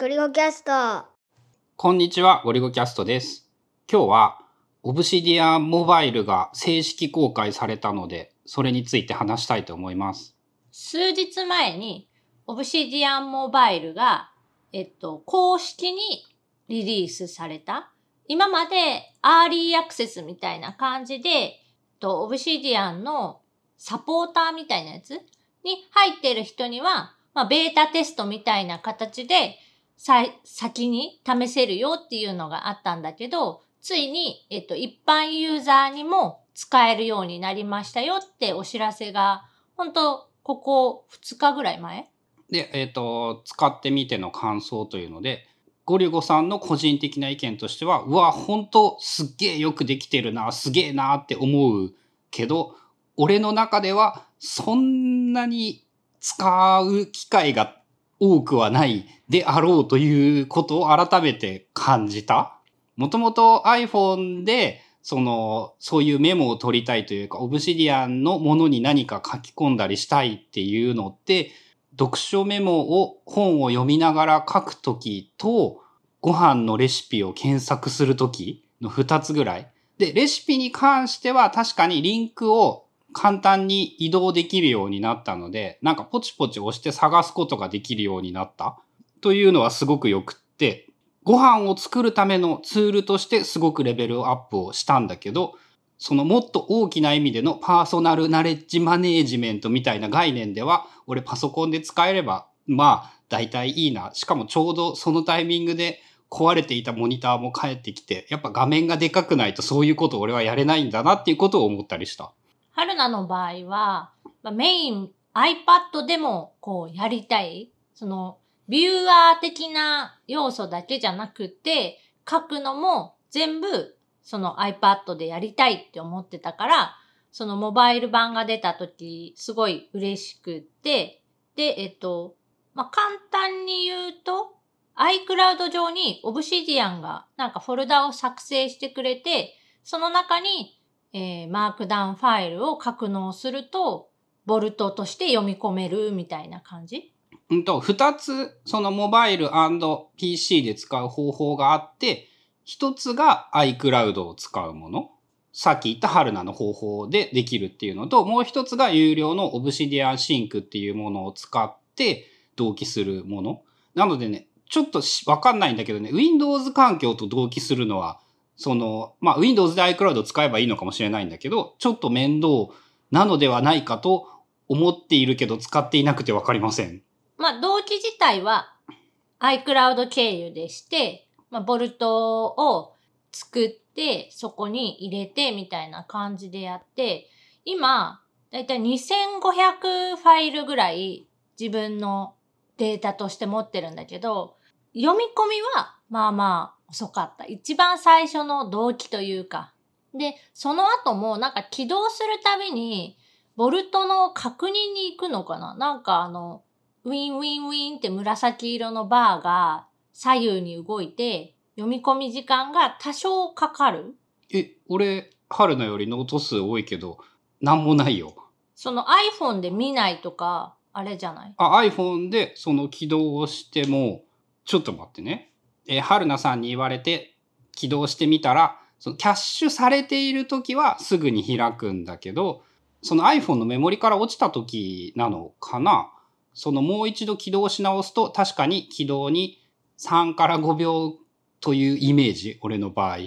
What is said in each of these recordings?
ゴリゴキャスト。こんにちは、ゴリゴキャストです。今日は、 Obsidian Mobile が正式公開されたので、それについて話したいと思います。数日前に、 Obsidian Mobile が、えっと、公式にリリースされた。今までアーリーアクセスみたいな感じで、えっと、 Obsidian のサポーターみたいなやつに入ってる人には、まあ、ベータテストみたいな形で、さ、先に試せるよっていうのがあったんだけど、ついに、えっと、一般ユーザーにも使えるようになりましたよってお知らせが、本当ここ2日ぐらい前？で、えっ、と、使ってみての感想というので、ゴリゴさんの個人的な意見としては、うわ、本当すっげえよくできてるな、すげえなって思うけど、俺の中ではそんなに使う機会が多くはないであろうということを改めて感じた。もともと iPhone で、その、そういうメモを取りたいというか、オブシディアンのものに何か書き込んだりしたいっていうのって、読書メモを本を読みながら書くときと、ご飯のレシピを検索するときの2つぐらい。で、レシピに関しては確かにリンクを簡単に移動できるようになったので、なんかポチポチ押して探すことができるようになった？というのはすごく良くって、ご飯を作るためのツールとしてすごくレベルアップをしたんだけど、そのもっと大きな意味でのパーソナルナレッジマネージメントみたいな概念では、俺パソコンで使えれば、まあ、大体いいな。しかもちょうどそのタイミングで壊れていたモニターも返ってきて、やっぱ画面がでかくないとそういうことを俺はやれないんだなっていうことを思ったりした。春菜の場合は、まあ、メイン iPad でもこうやりたい。その、ビューアー的な要素だけじゃなくて、書くのも全部その iPad でやりたいって思ってたから、そのモバイル版が出た時、すごい嬉しくって、で、えっと、まあ、簡単に言うと、iCloud 上に Obsidian がなんかフォルダを作成してくれて、その中に、えー、マークダウンファイルを格納すると、ボルトとして読み込めるみたいな感じ？うんと、二つ、そのモバイル &PC で使う方法があって、一つが iCloud を使うもの。さっき言った春菜の方法でできるっていうのと、もう一つが有料の Obsidian Sync っていうものを使って同期するもの。なのでね、ちょっとわかんないんだけどね、Windows 環境と同期するのは、その、まあ、Windows で iCloud を使えばいいのかもしれないんだけど、ちょっと面倒なのではないかと思っているけど、使っていなくてわかりません。まあ、同期自体は iCloud 経由でして、まあ、ボルトを作って、そこに入れてみたいな感じでやって、今、だいたい2500ファイルぐらい自分のデータとして持ってるんだけど、読み込みはまあまあ遅かった。一番最初の動機というか。で、その後もなんか起動するたびに、 Vault の確認に行くのかななんかあの、ウィンウィンウィンって紫色のバーが左右に動いて、読み込み時間が多少かかるえ、俺、春菜よりノート数多いけど、なんもないよ。その iPhone で見ないとか、あれじゃない？あ、iPhone でその起動をしても、ちょっと待ってね。えー春菜さんに言われて起動してみたら、そのキャッシュされている時はすぐに開くんだけど、その iPhone のメモリから落ちた時なのかなそのもう一度起動し直すと確かに起動に3から5秒というイメージ、俺の場合、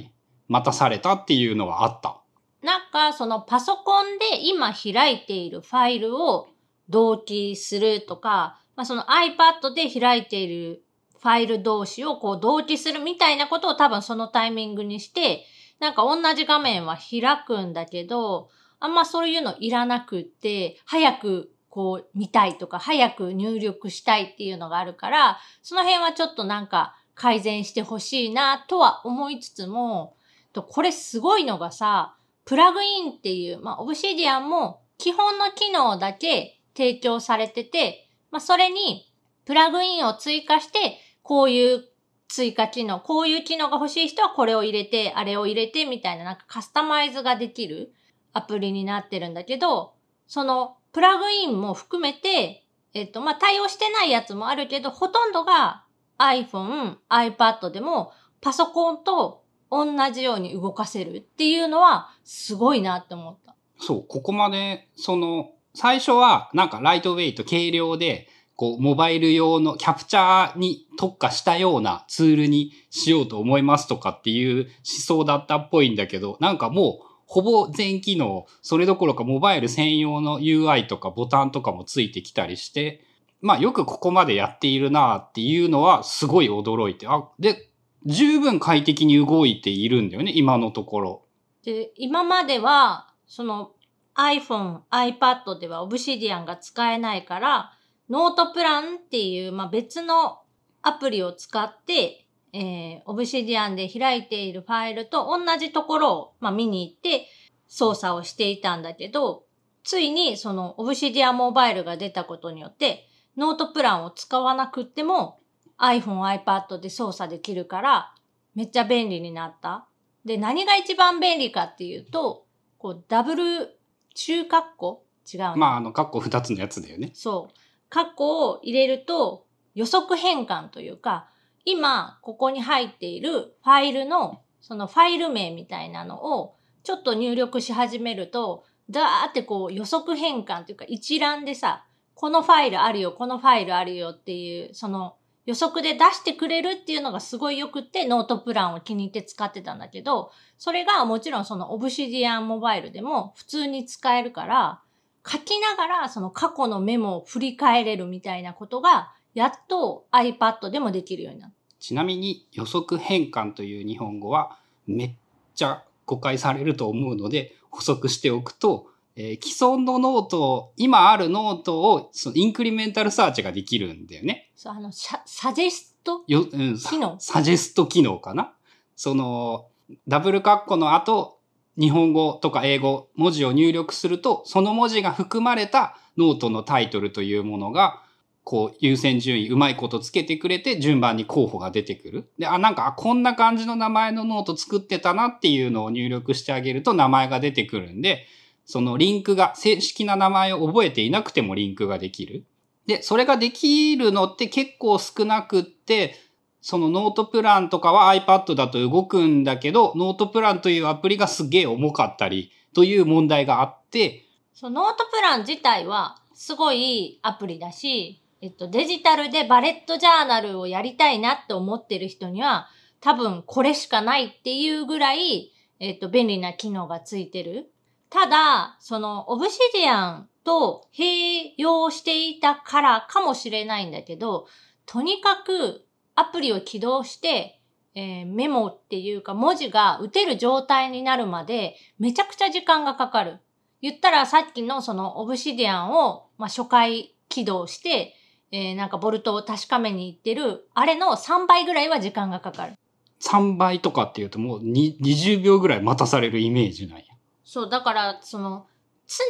待たされたっていうのはあった。なんかそのパソコンで今開いているファイルを同期するとか、まあ、その iPad で開いているファイル同士をこう同期するみたいなことを多分そのタイミングにして、なんか同じ画面は開くんだけど、あんまそういうのいらなくって、早くこう見たいとか、早く入力したいっていうのがあるから、その辺はちょっとなんか改善してほしいなとは思いつつも、とこれすごいのがさ、プラグインっていう、まあ、オブシディアンも基本の機能だけ提供されてて、まあ、それにプラグインを追加して、こういう追加機能、こういう機能が欲しい人はこれを入れて、あれを入れてみたいななんかカスタマイズができるアプリになってるんだけど、そのプラグインも含めて、えっと、まあ、対応してないやつもあるけど、ほとんどが iPhone、iPad でもパソコンと同じように動かせるっていうのはすごいなって思った。そう、ここまで、その、最初はなんかライトウェイト軽量で、こう、モバイル用のキャプチャーに特化したようなツールにしようと思いますとかっていう思想だったっぽいんだけど、なんかもう、ほぼ全機能、それどころかモバイル専用の UI とかボタンとかもついてきたりして、まあよくここまでやっているなっていうのはすごい驚いて、あ、で、十分快適に動いているんだよね、今のところ。で、今までは、その iPhone、iPad では Obsidian が使えないから、ノートプランっていう、まあ、別のアプリを使って、えー、Obsidian で開いているファイルと同じところを、まあ、見に行って操作をしていたんだけど、ついにその Obsidian モバイルが出たことによって、ノートプランを使わなくっても iPhone、iPad で操作できるから、めっちゃ便利になった。で、何が一番便利かっていうと、こう、ダブル中括弧？違うね。まああの、カッコ二つのやつだよね。そう。括弧を入れると予測変換というか、今ここに入っているファイルのそのファイル名みたいなのをちょっと入力し始めると、ダーってこう予測変換というか一覧でさ、このファイルあるよ、このファイルあるよっていう、その予測で出してくれるっていうのがすごい良くってノートプランを気に入って使ってたんだけど、それがもちろんそのオブシディアンモバイルでも普通に使えるから、書きながらその過去のメモを振り返れるみたいなことが、やっと iPad でもできるようになった。ちなみに予測変換という日本語はめっちゃ誤解されると思うので補足しておくと、えー既存のノートを、今あるノートをそのインクリメンタルサーチができるんだよね。そう、あの、ササジェスト？よ、うん、機能？サジェスト機能かな？その、ダブルカッコの後、日本語とか英語、文字を入力すると、その文字が含まれたノートのタイトルというものが、こう、優先順位、うまいことつけてくれて、順番に候補が出てくる。で、あ、なんか、こんな感じの名前のノート作ってたなっていうのを入力してあげると名前が出てくるんで、そのリンクが、正式な名前を覚えていなくてもリンクができる。で、それができるのって結構少なくって、その NotePlan とかは iPad だと動くんだけど、 NotePlan というアプリがすげえ重かったりという問題があって、そう、 NotePlan 自体はすごいアプリだし、えっと、デジタルでバレットジャーナルをやりたいなって思ってる人には、多分これしかないっていうぐらい、えっと、便利な機能がついてる。ただ、その、オブシディアンと併用していたからかもしれないんだけど、とにかくアプリを起動して、えーメモっていうか文字が打てる状態になるまでめちゃくちゃ時間がかかる。言ったらさっきのそのオブシディアンを、まあ、初回起動して、えーなんかボルトを確かめに行ってる、あれの3倍ぐらいは時間がかかる。3倍とかっていうともうに20秒ぐらい待たされるイメージなんや。そう、だから、その、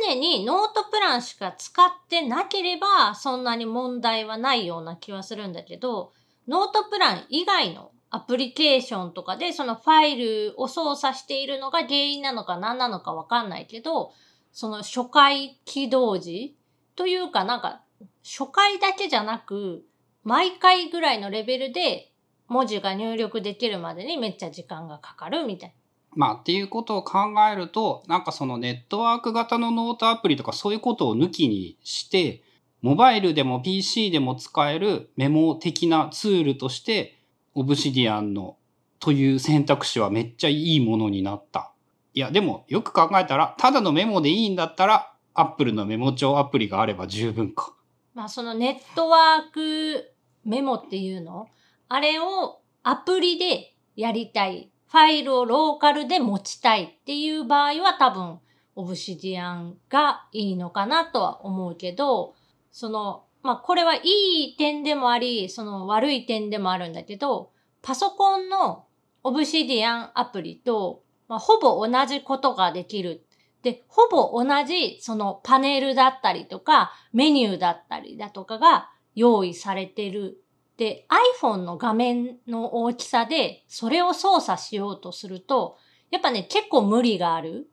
常にノートプランしか使ってなければ、そんなに問題はないような気はするんだけど、ノートプラン以外のアプリケーションとかで、そのファイルを操作しているのが原因なのか何なのかわかんないけど、その初回起動時というかなんか、初回だけじゃなく、毎回ぐらいのレベルで文字が入力できるまでにめっちゃ時間がかかるみたいな。まあっていうことを考えると、なんかそのネットワーク型のノートアプリとかそういうことを抜きにして、モバイルでも PC でも使えるメモ的なツールとして、オブシディアンのという選択肢はめっちゃいいものになった。いや、でもよく考えたら、ただのメモでいいんだったら、Apple のメモ帳アプリがあれば十分か。まあそのネットワークメモっていうの？あれをアプリでやりたい。ファイルをローカルで持ちたいっていう場合は多分オブシディアンがいいのかなとは思うけど、その、まあこれはいい点でもあり、その悪い点でもあるんだけど、パソコンのオブシディアンアプリと、まあ、ほぼ同じことができるで、ほぼ同じそのパネルだったりとか、メニューだったりだとかが用意されてる。で、iPhone の画面の大きさでそれを操作しようとすると、やっぱね、結構無理がある。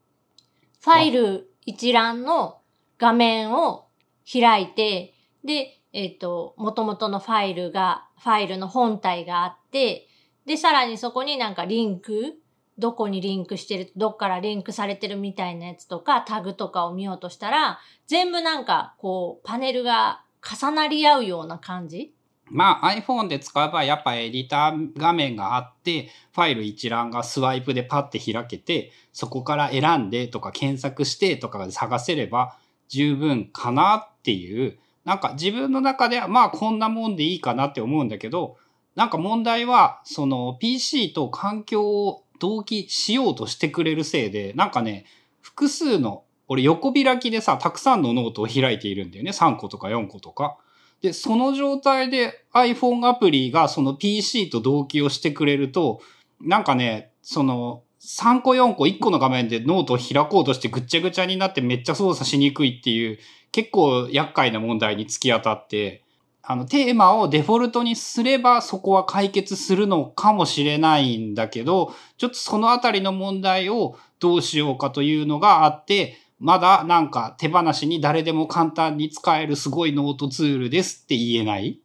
ファイル一覧の画面を開いて、で、えっ、と、元々のファイルがファイルの本体があって、で、さらにそこになんかリンク、どこにリンクしてる、どっからリンクされてるみたいなやつとか、タグとかを見ようとしたら、全部なんか、こう、パネルが重なり合うような感じ？まあ iPhone で使えばやっぱエディター画面があって、ファイル一覧がスワイプでパッて開けて、そこから選んでとか検索してとかで探せれば十分かなっていう、なんか自分の中ではまあこんなもんでいいかなって思うんだけど、なんか問題はその PC と環境を同期しようとしてくれるせいで、なんかね、複数の、俺横開きでさ、たくさんのノートを開いているんだよね。3個とか4個とか。で、その状態で iPhone アプリがその PC と同期をしてくれると、なんかね、その3個4個1個の画面でノートを開こうとしてぐっちゃぐちゃになってめっちゃ操作しにくいっていう結構厄介な問題に突き当たって、あのテーマをデフォルトにすればそこは解決するのかもしれないんだけど、ちょっとそのあたりの問題をどうしようかというのがあって、まだなんか手放しに誰でも簡単に使えるすごいノートツールですって言えない？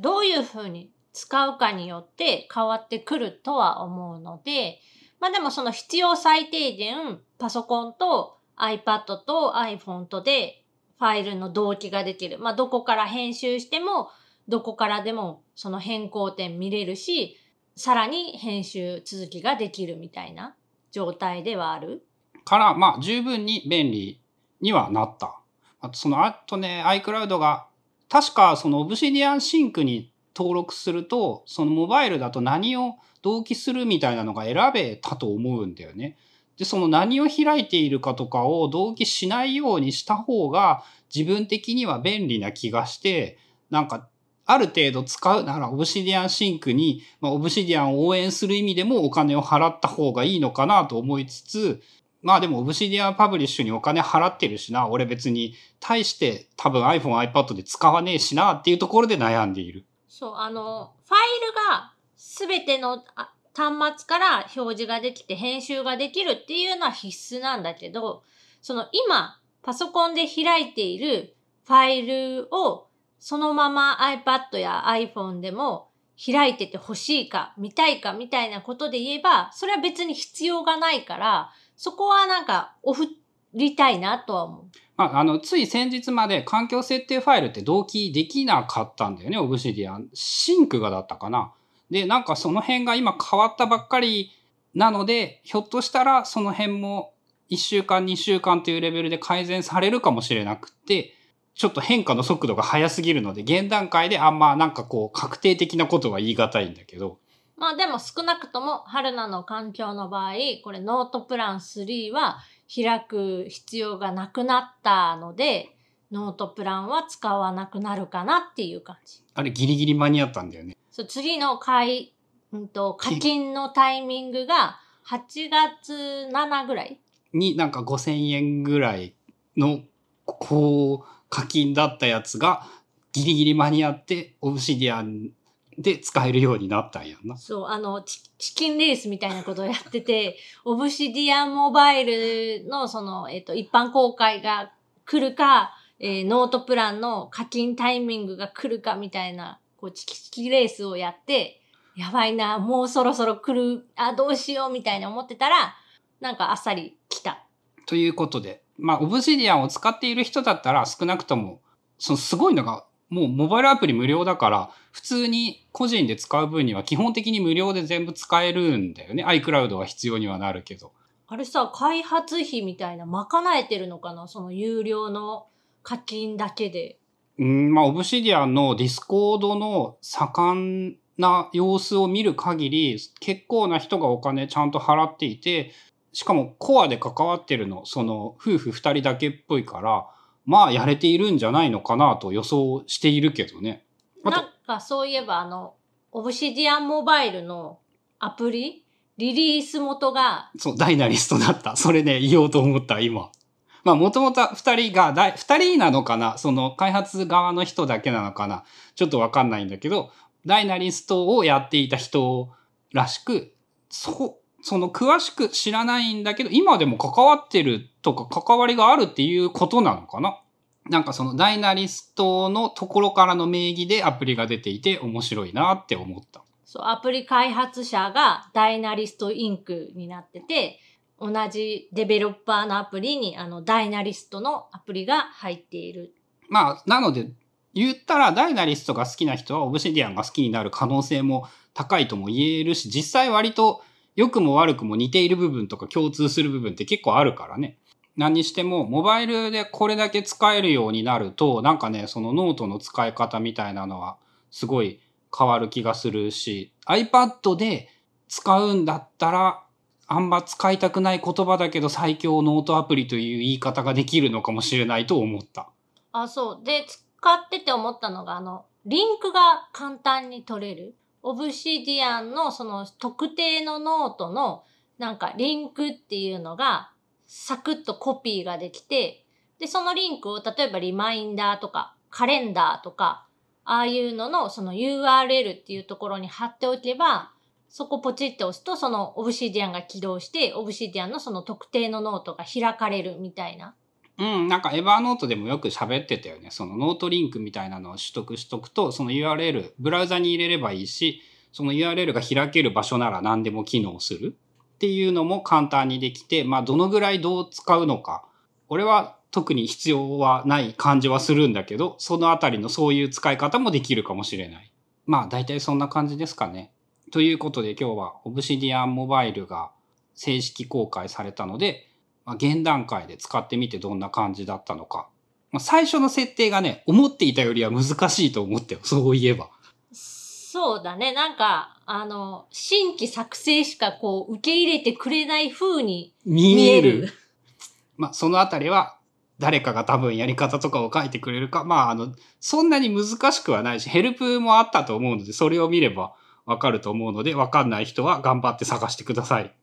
どういうふうに使うかによって変わってくるとは思うので、まあでもその必要最低限パソコンと iPad と iPhone とでファイルの同期ができる。まあどこから編集してもどこからでもその変更点見れるし、さらに編集続きができるみたいな状態ではある。から、まあ十分に便利にはなった。あとそのあとね、iCloud が、確かその Obsidian Sync に登録すると、そのモバイルだと何を同期するみたいなのが選べたと思うんだよね。で、その何を開いているかとかを同期しないようにした方が自分的には便利な気がして、なんかある程度使うなら Obsidian Sync に、まあ、Obsidian を応援する意味でもお金を払った方がいいのかなと思いつつ、まあでも Obsidian パブリッシュにお金払ってるしな、俺別に対して多分 iPhone、iPad で使わねえしなっていうところで悩んでいる。そう、あの、ファイルがすべての端末から表示ができて編集ができるっていうのは必須なんだけど、その今、パソコンで開いているファイルをそのまま iPad や iPhone でも開いてて欲しいか、見たいかみたいなことで言えば、それは別に必要がないから、そこはなんかオフりたいなとは思う。まあ、あの、つい先日まで環境設定ファイルって同期できなかったんだよね、Obsidian。シンクがだったかな。で、なんかその辺が今変わったばっかりなので、ひょっとしたらその辺も1週間、2週間というレベルで改善されるかもしれなくって、ちょっと変化の速度が速すぎるので、現段階であんまなんかこう確定的なことは言い難いんだけど、まあでも少なくとも春菜の環境の場合、これノートプラン3は開く必要がなくなったので、ノートプランは使わなくなるかなっていう感じ。あれギリギリ間に合ったんだよね。そう次の買い、うんと、課金のタイミングが8月7ぐらい？になんか5000円ぐらいの、こう、課金だったやつがギリギリ間に合って、オブシディアンで使えるようになったんやんな。そう、あの、チチキンレースみたいなことをやってて、オブシディアンモバイルのその、えっ、と、一般公開が来るか、えーノートプランの課金タイミングが来るかみたいな、こう、チキチキレースをやって、やばいな、もうそろそろ来る、あ、どうしようみたいな思ってたら、なんかあっさり来た。ということで、まあ、オブシディアンを使っている人だったら少なくとも、そのすごいのが、もうモバイルアプリ無料だから、普通に個人で使う分には基本的に無料で全部使えるんだよね。iCloud は必要にはなるけど。あれさ、開発費みたいな、賄えてるのかな？その有料の課金だけで。うん、まあ、 Obsidian の Discord の盛んな様子を見る限り、結構な人がお金ちゃんと払っていて、しかもコアで関わってるの、その夫婦二人だけっぽいから、まあやれているんじゃないのかなと予想しているけどね。なんかそういえばあの、 Obsidian Mobile のアプリリリース元が、そう、ダイナリストだった。それね、言おうと思った、今。まあ、もともと二人が、二人なのかな？その開発側の人だけなのかな？ちょっとわかんないんだけど、ダイナリストをやっていた人らしく、そ、その詳しく知らないんだけど、今でも関わってるとか関わりがあるっていうことなのかな？なんかそのダイナリストのところからの名義でアプリが出ていて面白いなって思った。そう、アプリ開発者が Dynalist Inc.になってて、同じデベロッパーのアプリにあの Dynalist のアプリが入っている。まあ、なので、言ったら Dynalist が好きな人は Obsidian が好きになる可能性も高いとも言えるし、実際割と良くも悪くも似ている部分とか共通する部分って結構あるからね。何にしても、モバイルでこれだけ使えるようになると、なんかね、そのノートの使い方みたいなのは、すごい変わる気がするし、iPad で使うんだったら、あんま使いたくない言葉だけど最強ノートアプリという言い方ができるのかもしれないと思った。あ、そう。で、使ってて思ったのが、あの、リンクが簡単に取れる。 Obsidian のその特定のノートのなんかリンクっていうのがサクッとコピーができて、で、そのリンクを例えばリマインダーとかカレンダーとか、ああいうののその URL っていうところに貼っておけば、そこポチって押すとその Obsidian が起動して、 Obsidian のその特定のノートが開かれるみたいな。うん、なんか Evernote でもよく喋ってたよね。そのノートリンクみたいなのを取得しとくと、その URL、ブラウザに入れればいいし、その URL が開ける場所なら何でも機能するっていうのも簡単にできて、まあどのぐらいどう使うのか。俺は特に必要はない感じはするんだけど、そのあたりのそういう使い方もできるかもしれない。まあ大体そんな感じですかね。ということで今日は Obsidian Mobile が正式公開されたので、まあ、現段階で使ってみてどんな感じだったのか。まあ、最初の設定がね、思っていたよりは難しいと思ったよ。そういえば。そうだね。なんか、あの、新規作成しかこう、受け入れてくれない風に見見え。る。まあ、そのあたりは、誰かが多分やり方とかを書いてくれるか、まあ、あの、そんなに難しくはないし、ヘルプもあったと思うので、それを見ればわかると思うので、わかんない人は頑張って探してください。